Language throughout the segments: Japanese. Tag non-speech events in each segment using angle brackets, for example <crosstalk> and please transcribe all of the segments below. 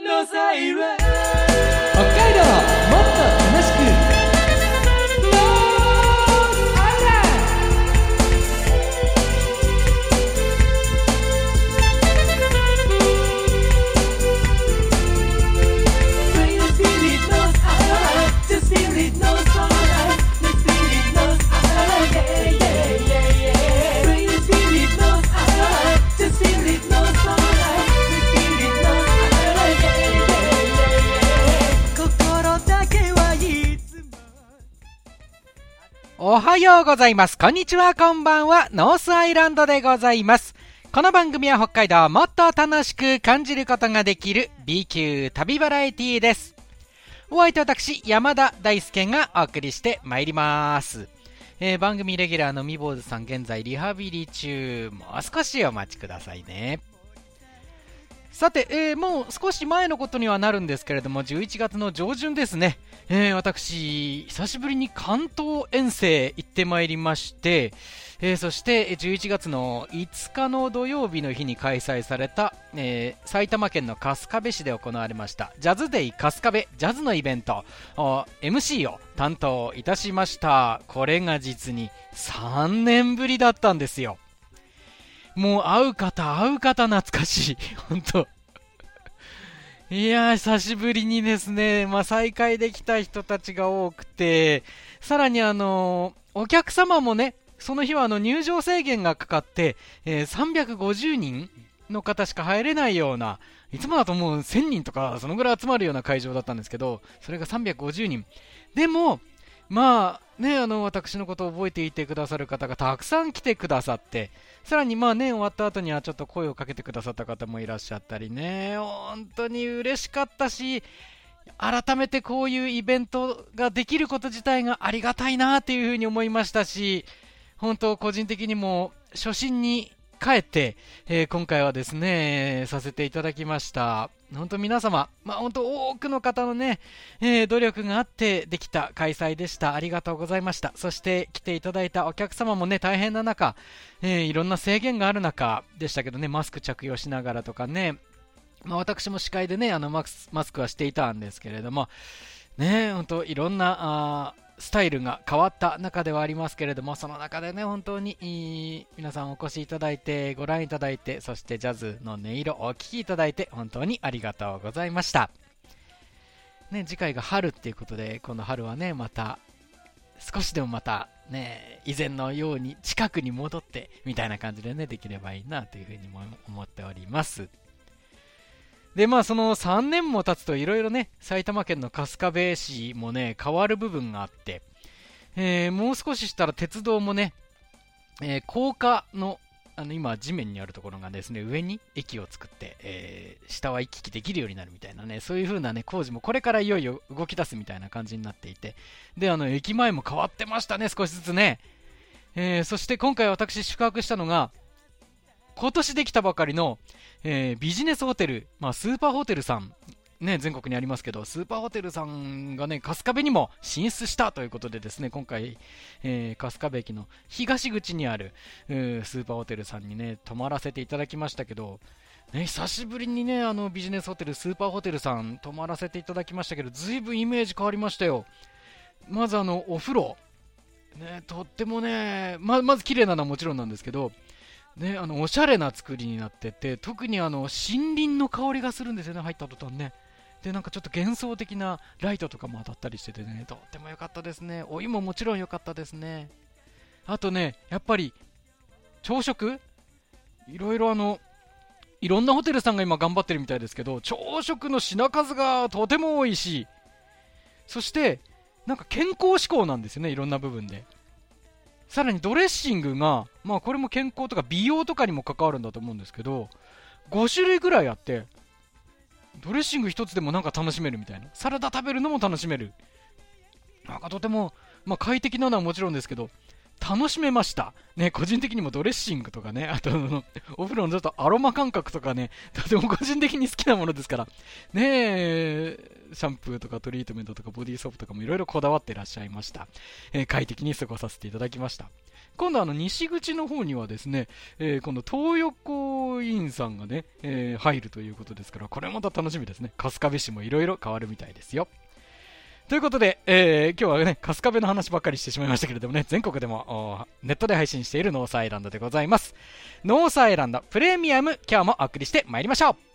のサおはようございます。こんにちは、こんばんは。ノースアイランドでございます。この番組は北海道をもっと楽しく感じることができる B 級旅バラエティです。お相手は私、山田大輔がお送りしてまいります。えー番組レギュラーのみぼうずさん、現在リハビリ中。もう少しお待ちくださいね。さて、えーもう少し前のことにはなるんですけれども、11月の上旬ですね。えー私、久しぶりに関東遠征行ってまいりまして、えーそして11月の5日の土曜日の日に開催された、えー埼玉県の春日部市で行われましたジャズデイ春日部ジャズのイベント MC を担当いたしましたこれが実に3年ぶりだったんですよもう会う方会う方懐かしい。<laughs> 本当。いや、久しぶりにですね、まあ、再会できた人たちが多くて、さらにあのーお客様もね、その日はあの入場制限がかかって、えー350人の方しか入れないような、いつもだともう1000人とか、そのぐらい集まるような会場だったんですけど、それが350人。でも、まあね、あの、私のことを覚えていてくださる方がたくさん来てくださって、さらにまあね、終わった後にはちょっと声をかけてくださった方もいらっしゃったりね、本当に嬉しかったし、改めてこういうイベントができること自体がありがたいなっていうふうに思いましたし、本当個人的にも初心に帰って、えー今回はですね、させていただきました。本当皆様、まあ本当多くの方のね、えー努力があってできた開催でした。ありがとうございました。そして来ていただいたお客様もね、大変な中、えーいろんな制限がある中でしたけどね、マスク着用しながらとかね、まあ、私も司会でね、あのマスマスクはしていたんですけれども、ね、本当いろんなあスタイルが変わった中ではありますけれども、その中でね、本当に皆さんお越しいただいて、ご覧いただいて、そしてジャズの音色をお聴きいただいて、本当にありがとうございました。ね、次回が春っていうことで、この春はね、また、少しでもまた、ね、以前のように近くに戻って、みたいな感じでね、できればいいなというふうにも思っております。で、まあ、その3年も経つといろいろね、埼玉県の春日部市もね、変わる部分があって、えーもう少ししたら鉄道もね、えー高架の、あの、今、地面にあるところがですね、上に駅を作って、えー下は行き来できるようになるみたいなね、そういう風なね、工事もこれからいよいよ動き出すみたいな感じになっていて、で、あの、駅前も変わってましたね、少しずつね。えーそして今回私宿泊したのが、今年できたばかりの、えービジネスホテル、まあ、スーパーホテルさん、ね、全国にありますけど、スーパーホテルさんがね、春日部にも進出したということでですね、今回、えー春日部駅の東口にある、ースーパーホテルさんにね、泊まらせていただきましたけど、ね、久しぶりにね、あのビジネスホテル、スーパーホテルさん泊まらせていただきましたけど、ずいぶんイメージ変わりましたよ。まずあの、お風呂。ね、とってもね、ままず綺麗なのはもちろんなんですけど、ね、あのおしゃれな作りになってて特にあの森林の香りがするんですよね入った途端ね。でなんかちょっと幻想的なライトとかも当たったりしててね。とっても良かったですね。お湯ももちろん良かったですね。あとねやっぱり朝食？いろいろあのいろんなホテルさんが今頑張ってるみたいですけど朝食の品数がとても多いしそしてなんか健康志向なんですよねいろんな部分で。さらにドレッシングが、まあこれも健康とか美容とかにも関わるんだと思うんですけど、5種類ぐらいあって、ドレッシング1つでもなんか楽しめるみたいな。サラダ食べるのも楽しめる。なんかとても、まあ快適なのはもちろんですけど、楽しめました。ね、個人的にもドレッシングとかね、あと、お風呂のちょっとアロマ感覚とかね、とても個人的に好きなものですから、ねえ、シャンプーとかトリートメントとかボディーソープとかもいろいろこだわってらっしゃいました。えー、快適に過ごさせていただきました。今度あの西口の方にはですね、えー、今度東横インさんがね、えー、入るということですから、これまた楽しみですね。春日部市もいろいろ変わるみたいですよ。ということで、えー、今日はね、春日部の話ばっかりしてしまいましたけれどもね、全国でもネットで配信しているノースアイランドでございます。ノースアイランドプレミアム、今日もお送りしてまいりましょう。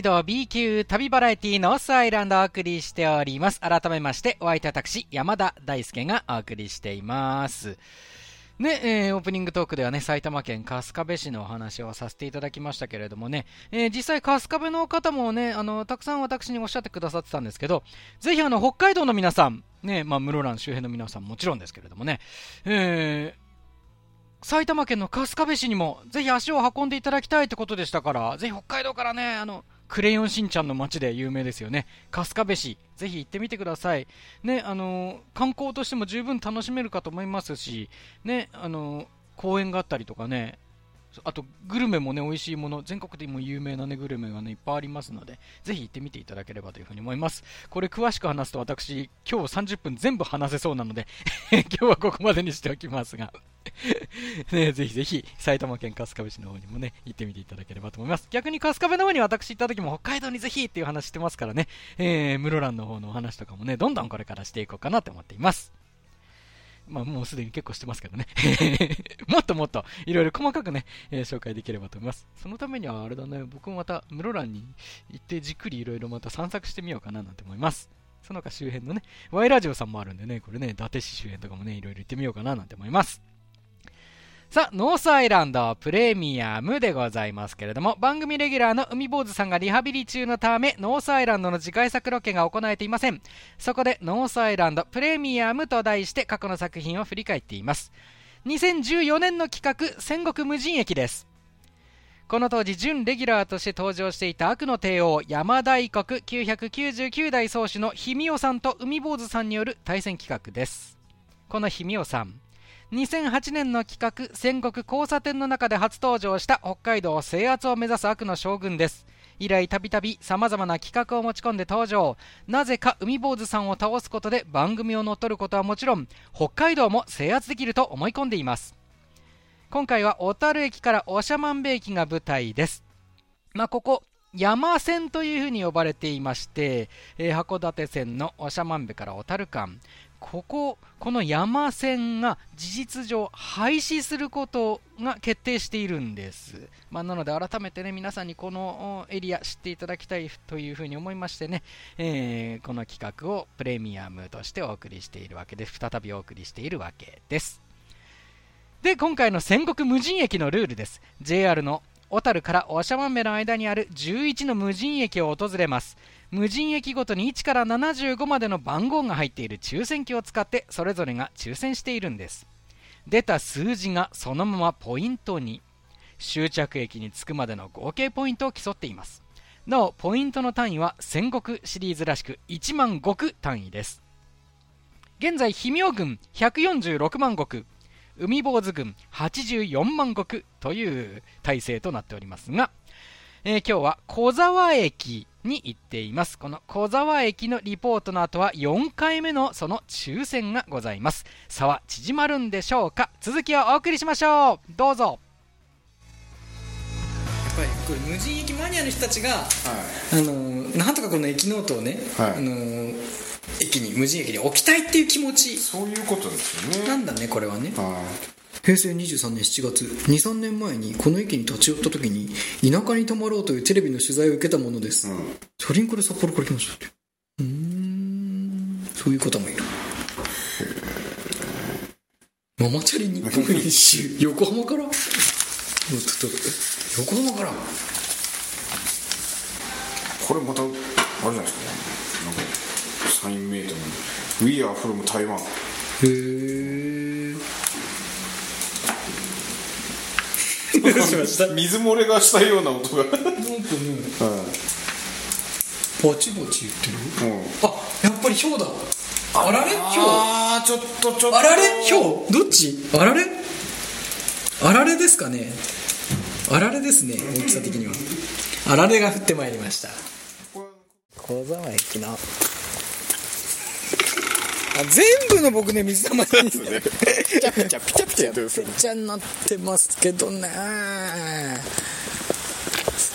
海道 B 級旅バラエティノースアイランドをお送りしております。改めまして、お相手私、山田大輔がお送りしています。ね、えー、オープニングトークではね、埼玉県春日部市のお話をさせていただきましたけれどもね、えー、実際春日部の方もね、あの、たくさん私におっしゃってくださってたんですけど、ぜひあの、北海道の皆さん、ね、まあ、室蘭周辺の皆さんもちろんですけれどもね、えー、埼玉県の春日部市にもぜひ足を運んでいただきたいってことでしたから、ぜひ北海道からね、あの、クレヨンしんちゃんの街で有名ですよね。春日部市。ぜひ行ってみてください。ね、あの、観光としても十分楽しめるかと思いますし、ね、あの、公園があったりとかね、あと、グルメもね、美味しいもの、全国でも有名なね、グルメがね、いっぱいありますので、ぜひ行ってみていただければというふうに思います。これ詳しく話すと私、今日30分全部話せそうなので <laughs> 今日はここまでにしておきますが <laughs> ね、ぜひぜひ、埼玉県春日部市の方にもね、行ってみていただければと思います。逆に春日部の方に私行った時も北海道にぜひっていう話してますからね、えー、室蘭の方のお話とかもね、どんどんこれからしていこうかなと思っています。まあ、もうすでに結構してますけどね <laughs> もっともっといろいろ細かくね、えー、紹介できればと思います。そのためにはあれだね、僕もまた室蘭に行ってじっくりいろいろまた散策してみようかななんて思います。その他周辺のね、Y ラジオさんもあるんでね、これね、伊達市周辺とかもね、いろいろ行ってみようかななんて思います。さあ、ノースアイランドプレミアムでございますけれども、番組レギュラーの海坊主さんがリハビリ中のため、ノースアイランドの次回作ロケが行えていません。そこで、ノースアイランドプレミアムと題して過去の作品を振り返っています。2014年の企画、戦国無人駅です。この当時、準レギュラーとして登場していた悪の帝王、山大国999代宗主の氷見尾さんと海坊主さんによる対戦企画です。この氷見尾さん、2008年の企画戦国交差点の中で初登場した北海道制圧を目指す悪の将軍です。以来たびたびさまざまな企画を持ち込んで登場。なぜか海坊主さんを倒すことで番組を乗っ取ることはもちろん北海道も制圧できると思い込んでいます。今回は小樽駅から長万部駅が舞台です。まあ、ここ山線というふうに呼ばれていまして、えー、函館線の長万部から小樽間。ここ、この山線が事実上廃止することが決定しているんです。まあ、なので改めてね、皆さんにこのエリア知っていただきたいというふうに思いましてね、えー、この企画をプレミアムとしてお送りしているわけで。再びお送りしているわけです。で、今回の戦国無人駅のルールです。JR の小樽から長万部の間にある11の無人駅を訪れます。無人駅ごとに1から75までの番号が入っている抽選機を使ってそれぞれが抽選しているんです。出た数字がそのままポイントに。終着駅に着くまでの合計ポイントを競っています。なおポイントの単位は戦国シリーズらしく1万石単位です。現在氷見郡146万石。海坊主郡84万石という体制となっておりますが、えー、今日は小沢駅に行っています。この小沢駅のリポートの後は4回目のその抽選がございます。差は縮まるんでしょうか？続きをお送りしましょう。どうぞ。やっぱりこれ無人駅マニアの人たちが、はい、あのなんとかこの駅ノートをね、はい、あの駅に無人駅に置きたいっていう気持ち。そういうことですよね。なんだねこれはね。は平成23年7月。23年前にこの駅に立ち寄った時に田舎に泊まろうというテレビの取材を受けたものです、い、うん、チャリンコで札幌から来ましたって。うーん。そういう方もいる。ママチャリ日本一周。<laughs> 横浜から？横浜から？これまたあれじゃないですか？サインメイトの「We are from Taiwan へえどうしました」<laughs> 水漏れがしたような音が。なんかねぼちぼち言ってる？うん。あやっぱりひょうだ。あられ？ひょうああちょっとちょっと。あられ？ひょうどっち？あられ？あられですかね？あられですね大きさ的には。あられが降ってまいりました。小沢駅のあ全部の僕ね水溜まりにね。ピチャピチャピチャピチャピチャになってますけどね。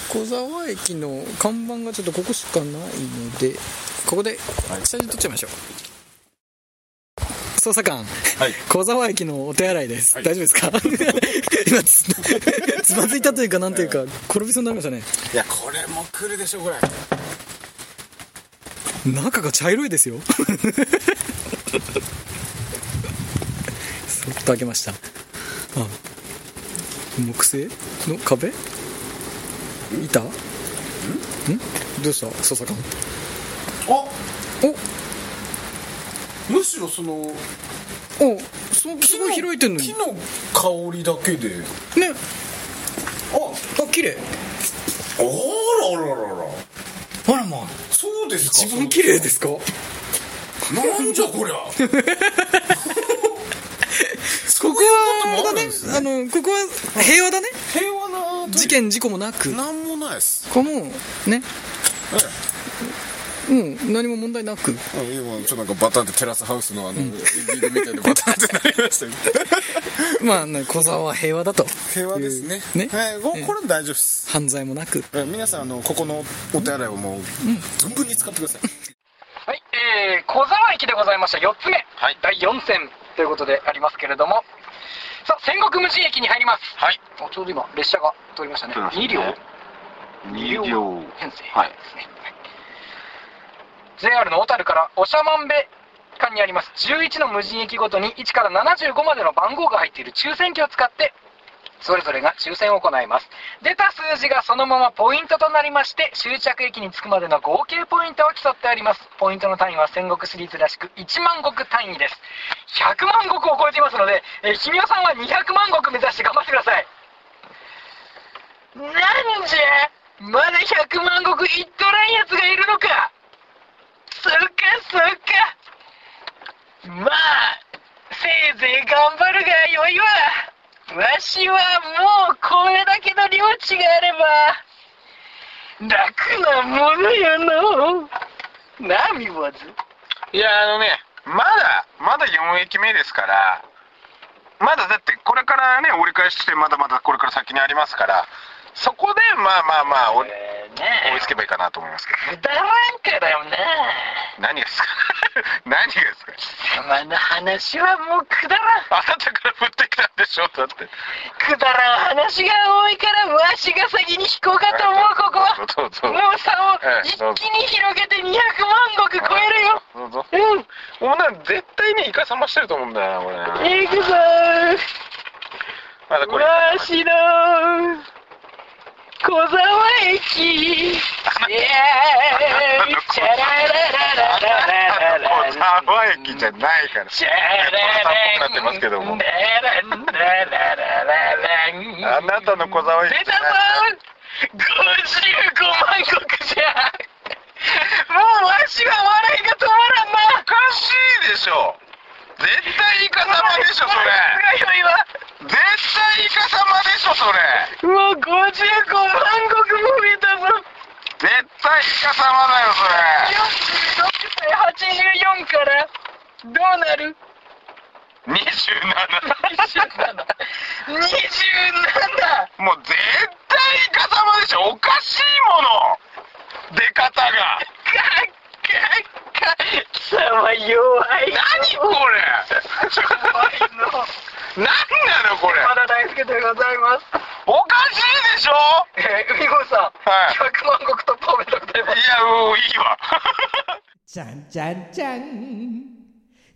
小沢駅の看板がちょっとここしかないのでここで写真撮っちゃいましょう。捜査官、はい。小沢駅のお手洗いです、大丈夫ですか？<laughs> 今つつまずいたというかなんというか転びそうになりましたね。いやこれも来るでしょこれ中が茶色いですよそっと開けました。あ木製の壁？板？ん？どうした？捜査官あ！お！むしろそのおすすごい開いてんのに。木の香りだけで。ね。あ！あ綺麗。あららららら。あらまあ。そうですか？一番綺麗ですか？なんじゃこりゃ。<laughs> ここはだね。あのここは平和だね。平和な事件事故もなく。なんもないです。ここもね。うん何も問題なく。ええ今ちょっとなんかバタンってテラスハウスのあの、エンディングみたいなバタンってなりましたよ。<laughs> まあね小沢は平和だと。平和ですね。ね。はい、ここれ大丈夫です。犯罪もなく。え皆さんあのここのお手洗いをもう存分に使ってくださいはい、えー、小沢駅でございました。4つ目、はい。第4戦ということでありますけれども。さあ戦国無人駅に入ります。はい。おちょうど今列車が通りましたね。通りましたね。2両。二両。両編成はい。ですね、はい。JR の小樽から長万部間にあります。11の無人駅ごとに1から75までの番号が入っている抽選機を使ってそれぞれが抽選を行います。出た数字がそのままポイントとなりまして終着駅に着くまでの合計ポイントを競ってあります。ポイントの単位は戦国シリーズらしく1万石単位です。100万石を超えていますので、えー、君さんは200万石目指して頑張ってください。なんじゃまだ100万石いっとらんやつがいるのか。そうかそうか。まあせいぜい頑張るがよいわ。わしはもうこれだけの領地があれば楽なものよのなみわず。いやあのねまだまだ4駅目ですからまだだってこれからね折り返ししてまだまだこれから先にありますからそこでまあまあまあ追いね。追いつけばいいかなと思いますけどくだらんからよな何がですか？何がですか？<laughs> 様の話はもうくだらん。あなたから降ってきたんでしょだって。くだらん話が多いからわしが先に引こうかと思うここは。どうぞもう差をええ一気に広げて200万石超えるよ。どうぞうんもうなんか絶対ねイカさましてると思うんだよなこれ。行くぞまだこれ。わしの小沢駅。チャラララララララ小沢駅じゃないから。チャララなってますけどもラララララララあなたの小沢駅出たぞ55万石じゃもうわしは笑いが止まらんなおかしいでしょ絶対イカ様でしょそれすごいわ絶対イカ様でしょそれもう55万石も増えたぞ絶対イカ様だよそ46対84からどうなるれ27 27もう絶対イカ様でしょおかしいもの出方がかかか貴様様弱い何これ弱いの何なのこれまだ大輔でございますおかしいでしょえー、海坊さん、はい100万石とパーメでございますいやうんいいわじゃんじゃんじゃん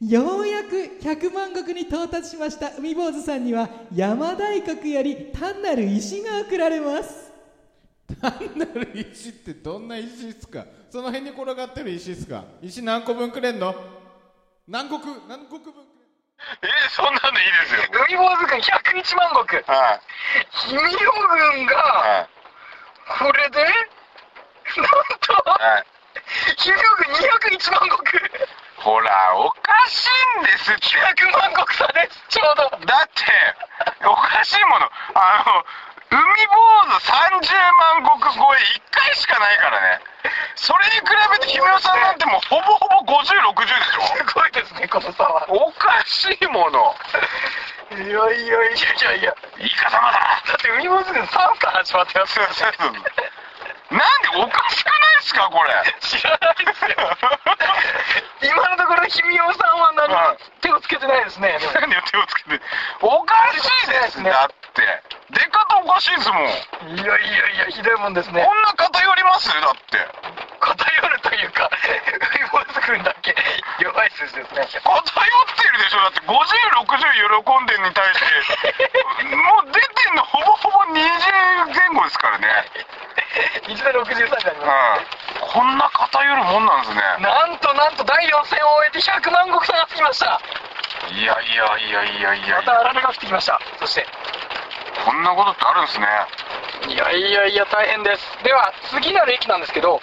ようやく100万石に到達しました。海坊主さんには山大国より単なる石が贈られます。単なる石ってどんな石っすか？その辺に転がってる石っすか？石何個分くれんの？何国？何国分くれんえそんなのいいですよ。海坊主軍101万石。はい。氷見洋軍がはいこれでなんとはい。氷見洋軍201万石ほらおかしいんです。って100万石差ですちょうど。だっておかしいもの。あの海坊主30万石超え1回しかないからね。それに比べて姫尾さんなんてもうほぼほぼ5060でしょ。すごいですねこの差は。おかしいもの。いやいやいやいやいや。いい風間だだって海坊主軍3から始まってますよなんでおかしくないですかこれ。<laughs> 知らないですよ。今のところ氷見洋さんは何も手をつけてないですね。何を手をつけて？おかしいですだって。出方おかしいですもん。いやいやいやひどいもんですね。こんな偏ります？だって。偏るというか海坊主軍だけ。弱い数字ですね。偏ってるでしょ。だって5060喜んでるに対して <laughs> もう出てんのほぼほぼ20前後ですからね一度63になりうん。まこんな偏るもんなんですね。すなんとなんと第4戦を終えて100万石差がつきました。いやいやいやいやいやまたあられが降ってきました。そして。こんなことってあるんですね。いやいやいや大変です。では次なる駅なんですけど。はい。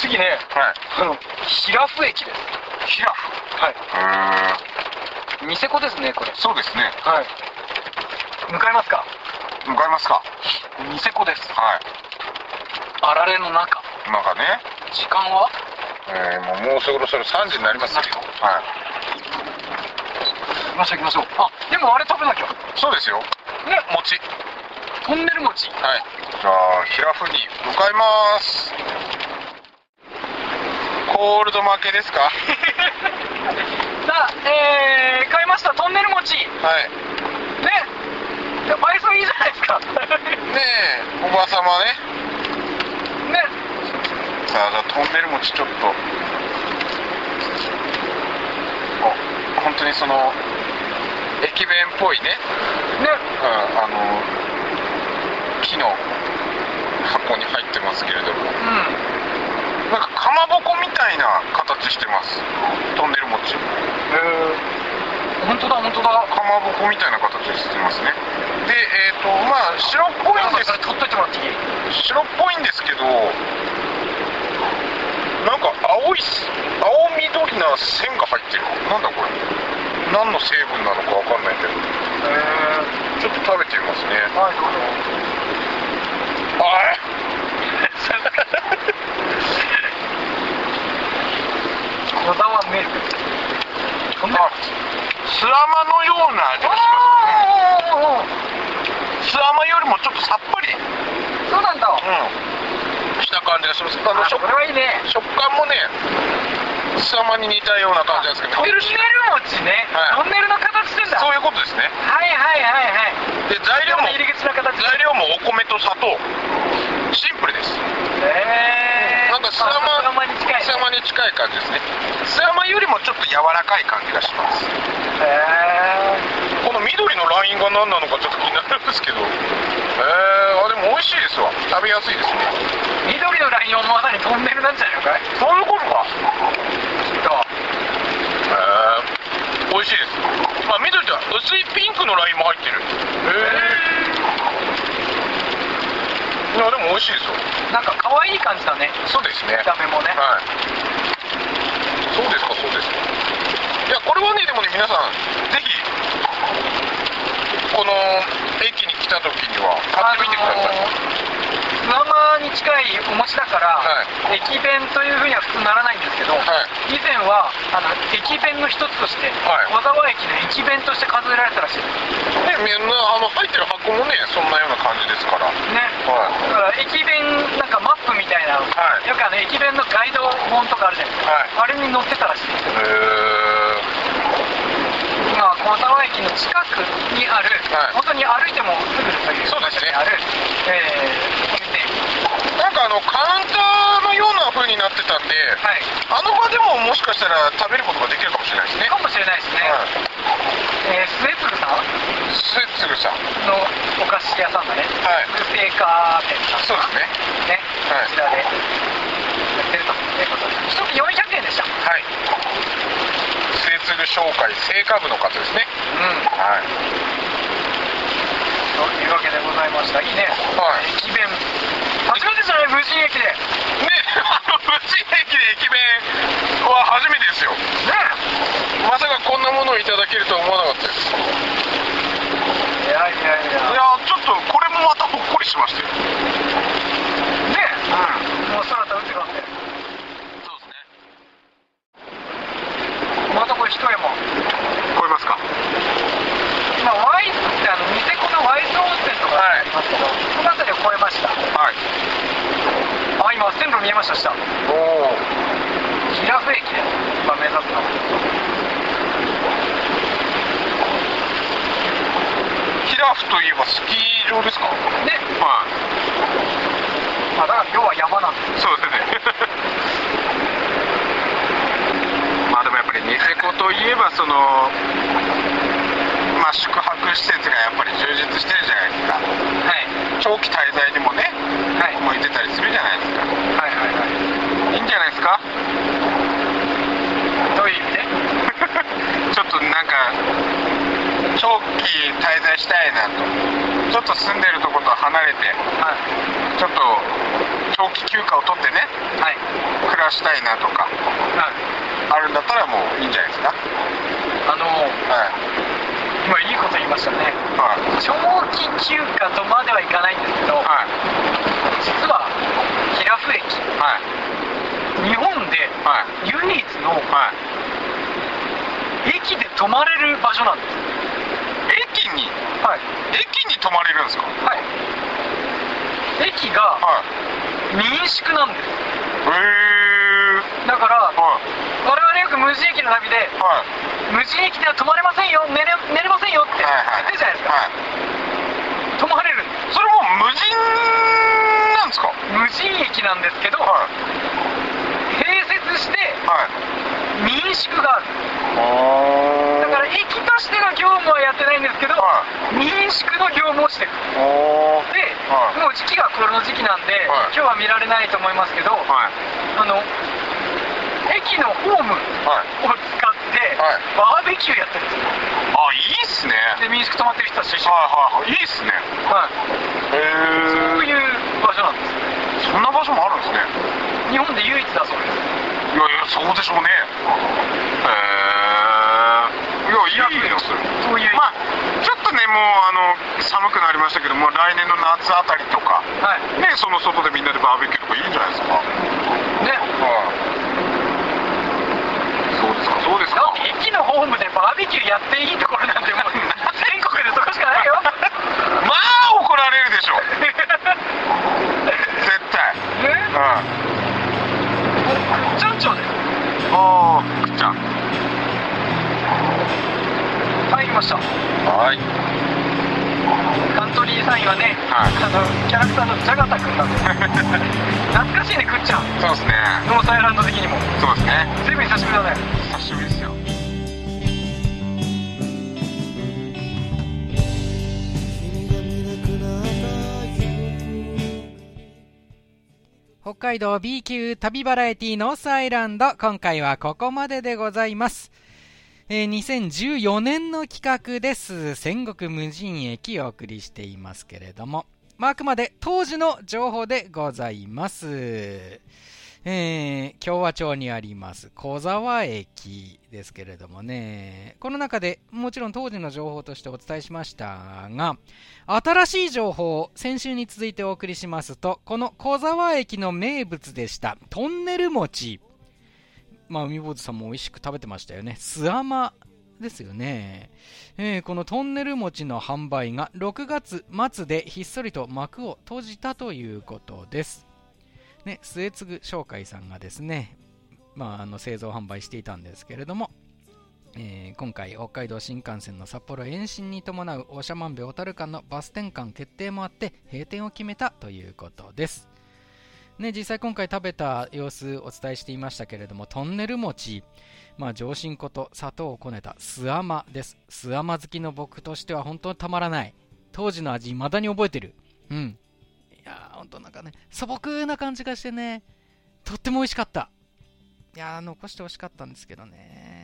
次ね。はい。あの平布駅です。ヒラフはい。うー。んニセコですねこれ。そうですね。はい。向かいますか向かいますか。ニセコです。はい。あられの中。なんかね。時間は？えー、もうもうそろそろ3時になりますよ。はい。行きましょう行きましょう。あでもあれ食べなきゃ。そうですよ。ね餅。トンネル餅。はい。じゃあヒラフに向かいます。コールド負けですか？は <laughs> さあえー、買いました。トンネル餅。ねいじゃないですか。ねえおばさまね。ね。さあじゃあトンネル餅ちょっと。あ本当にその駅弁っぽいね。ね。うんあの木の箱に入ってますけれども。うん。なんかかまぼこみたいな形してます。トンネル餅。え。ー、本当だ本当だかまぼこみたいな形してますね。でえっ、とまあ白っぽいんです。取っといてもらっていい？白っぽいんですけどなんか青いす青緑な線が入ってる。なんだこれ。何の成分なのかわかんないけど。えちょっと食べてみますね。ー、はいどうぞ。あ <laughs> こだわメールこんなあスラマのような味がしあますスラマよりもちょっとさっぱり。ーそうなんだ。うん。した感じがします。あのあ食これはいいね。食感もねスラマに似たような感じなんですけど。トンネル餅ね、はい。トンネルの形してんだ。そういうことですね。はいはいはいはいで材料も入り口の形。材料もお米と砂糖。シンプルです。えー、なんかスラマスラマに近い。スラマに近い感じですね。スラマよりもちょっと柔らかい感じがします。へこの緑のラインが何なのかちょっと気になるんですけど。へえあでも美味しいですわ。食べやすいですね。ー緑のラインはまさにトンネルなんじゃないのかい？そういうことか。と。へえ美味しいですあ緑だ薄いピンクのラインも入ってる。へえいやでも美味しいですよ。なんか可愛い感じだね。そうですね。見た目もね。はい。そうですかそうですか。いやこれはねでもね皆さんぜひこの駅に来た時には買ってみてください、あのーお餅だから、は駅弁というふうには普通ならないんですけど、はい。以前はあの駅弁の一つとして、はい。小沢駅の駅弁として数えられたらしい。ですねみんなあの入ってる箱もねそんなような感じですから。ね。はい。だから駅弁なんかマップみたたいな、はい。よくあの駅弁のガイド本とかあるじゃないですか、はい。あれに載ってたらしい。ですよへ今小沢駅の近くにある、はい。本当に歩いてもすぐというそうですね。場所にある、えー、のカウンターのような風になってたんで、はい。あの場でももしかしたら食べることができるかもしれないですね。かもしれないですね、はい。えー、末次さん？スッツグさん。のお菓子屋さんだね、はい。福生花店さん。そうですね。ね、はい。こちらでやってるということで、一つ400円でした。はい。末継ぐ紹介成果部の方ですね。うん。はいというわけでございました。いいね。はい駅弁。初めてじゃない無人駅で。ねねあの無人駅で駅弁は初めてですよまさかこんなものをいただけるとは思わなかったですいやいやいいや。やちょっとこれもまたほっこりしましたよねもう空飛ぶって感じで。そうですねまたこれ一山。超えますか？今、ワイズってあの、ニセコのワイズ温泉とかありますけど、この辺りを越えました。はいあ、今、線路見えました、下。おおヒラフ駅で、今目指すの。ヒラフといえばスキー場ですか？ね。はいまあ、だから要は山なんです。そうですね <laughs> まあでもやっぱりニセコといえばそのまあ宿泊施設がやっぱり充実してるじゃないですかはい。長期滞在にもねはい。向いてたりするじゃないですかはいはいはい。いいんじゃないですか？どういう意味で？<laughs> ちょっとなんか長期滞在したいなとちょっと住んでるとこと離れてはい。ちょっと長期休暇を取ってねはい。暮らしたいなとかあるんだったらもういいんじゃないですかあの、はい今いいこと言いましたね。はい長期休暇とまではいかないんですけど、はい実は、ヒラフ駅、はい日本ではい唯一のはい駅で泊まれる場所なんです。駅に？はい。駅に泊まれるんですか？はい。駅がはい民宿なんです。へえだから、はい。我々よく無人駅の旅で、はい。無人駅では泊まれませんよ、寝れ寝れませんよって言はい。ってるじゃないですか。はい。泊まれる。んです。それも無人なんですか？無人駅なんですけど、はい。併設してはい。民宿がある。おだから駅としての業務はやってないんですけど、は民宿の業務をしてる。おで、はい。もう時期がこの時期なんで、はい。今日は見られないと思いますけど、はい。あの、駅のホームをはい使って、はいバーベキューやってるんですよ。あいいっすねで、民宿泊まってる人たちと一緒に。はいはいはいいいっすねはい。へそうえいう場所なんです。そんな場所もあるんですね日本で唯一だそうです。いやいやそうでしょうねへえいやいいですそういう、まあちょっとねもうあの寒くなりましたけども来年の夏あたりとかはい。ねその外でみんなでバーベキューとかいいんじゃないですかね。そうですかそうですか。駅のホームでバーベキューやっていいところなんてもう全国でそこしかないよ。まあ怒られるでしょ <laughs> 絶対。ね。うん。ちゃん。ちょうです。ああくっちゃん。入りました。はいトリーサインはね、はい。あのキャラクターのジャガタ君なんで懐かしいねくっちゃんそうですね。ノースアイランド的にも。そうですね。随分久しぶりだね。久しぶりですよ。北海道 B 級旅バラエティノースアイランド。今回はここまででございますえー2014年の企画です。戦国無人駅お送りしていますけれども、まあ、あくまで当時の情報でございます。えー、共和町にあります小沢駅ですけれどもね、この中でもちろん当時の情報としてお伝えしましたが、新しい情報を先週に続いてお送りしますと、この小沢駅の名物でした、トンネル餅。まあ、海坊主さんも美味しく食べてましたよね。スアマですよね。えーこのトンネル餅の販売が6月末でひっそりと幕を閉じたということです。ね、末継商会さんがですね、まあ、あの製造販売していたんですけれども、えー今回北海道新幹線の札幌延伸に伴う長万部小樽間のバス転換決定もあって閉店を決めたということです。ね、実際今回食べた様子お伝えしていましたけれども、トンネル餅、まあ、上新粉と砂糖をこねた酢甘です。酢甘好きの僕としては本当にたまらない。当時の味、未だに覚えてる。うん。いやー、本当なんかね、素朴な感じがしてね、とっても美味しかった。いやー、残してほしかったんですけどね。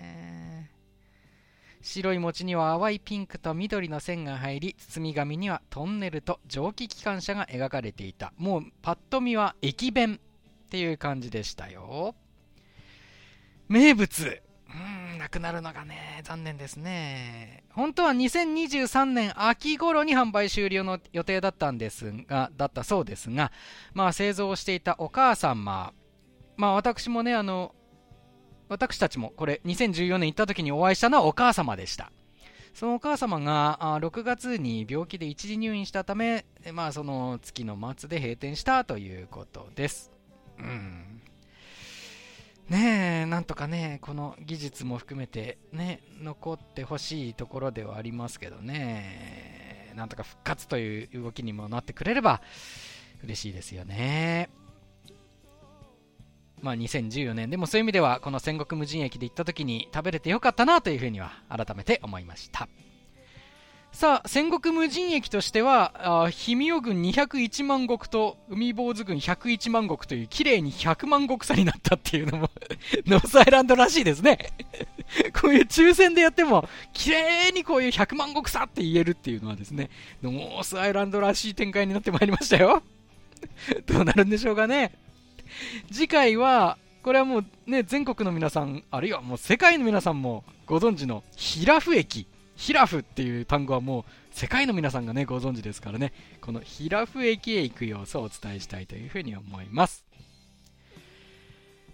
白い餅には淡いピンクと緑の線が入り、包み紙にはトンネルと蒸気機関車が描かれていた。もう、パッと見は駅弁っていう感じでしたよ。名物。うん、なくなるのがね、残念ですね。本当は2023年秋頃に販売終了の予定だったんですが、だったそうですが、まあ製造をしていたお母様、まあ私もね、あの、私たちもこれ2014年行った時にお会いしたのはお母様でした。そのお母様が6月に病気で一時入院したため、まあその月の末で閉店したということです。うん。ねえ、なんとかね、この技術も含めてね、残ってほしいところではありますけどね、なんとか復活という動きにもなってくれれば嬉しいですよね。まあ、2014年。でもそういう意味ではこの戦国無人駅で行った時に食べれてよかったなというふうには改めて思いました。さあ戦国無人駅としては氷見尾軍201万石と海坊主軍101万石という綺麗に100万石差になったっていうのも <laughs> ノースアイランドらしいですね。<laughs> こういう抽選でやっても綺麗にこういう100万石差って言えるっていうのはですねノースアイランドらしい展開になってまいりましたよ。<laughs> どうなるんでしょうかね。<laughs> 次回は、これはもうね、全国の皆さん、あるいはもう世界の皆さんもご存知のヒラフ駅。ヒラフっていう単語はもう世界の皆さんがね、ご存知ですからね、このヒラフ駅へ行く様子をお伝えしたいというふうに思います。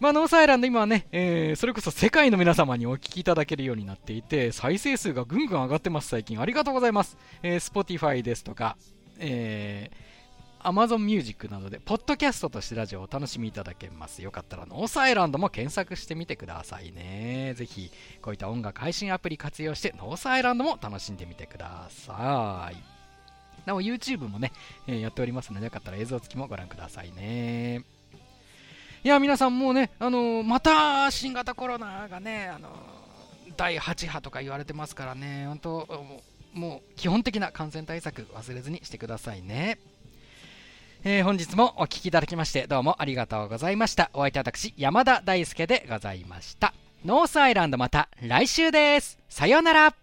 まあ、ノースアイランド今はね、えーそれこそ世界の皆様にお聞きいただけるようになっていて、再生数がぐんぐん上がってます、最近。ありがとうございます。えー、Spotify ですとか、えー Amazon Music などで、ポッドキャストとしてラジオをお楽しみいただけます。よかったら、ノースアイランドも検索してみてくださいね。ぜひ、こういった音楽配信アプリ活用して、ノースアイランドも楽しんでみてください。なお、YouTube もね、えーやっておりますので、よかったら映像付きもご覧くださいね。いや、皆さんもうね、あのーまた新型コロナがね、あのー第8波とか言われてますからね、本当もうもう基本的な感染対策忘れずにしてくださいね。えー本日もお聴きいただきましてどうもありがとうございました。お相手は私、山田大輔でございました。ノースアイランドまた来週です。さようなら。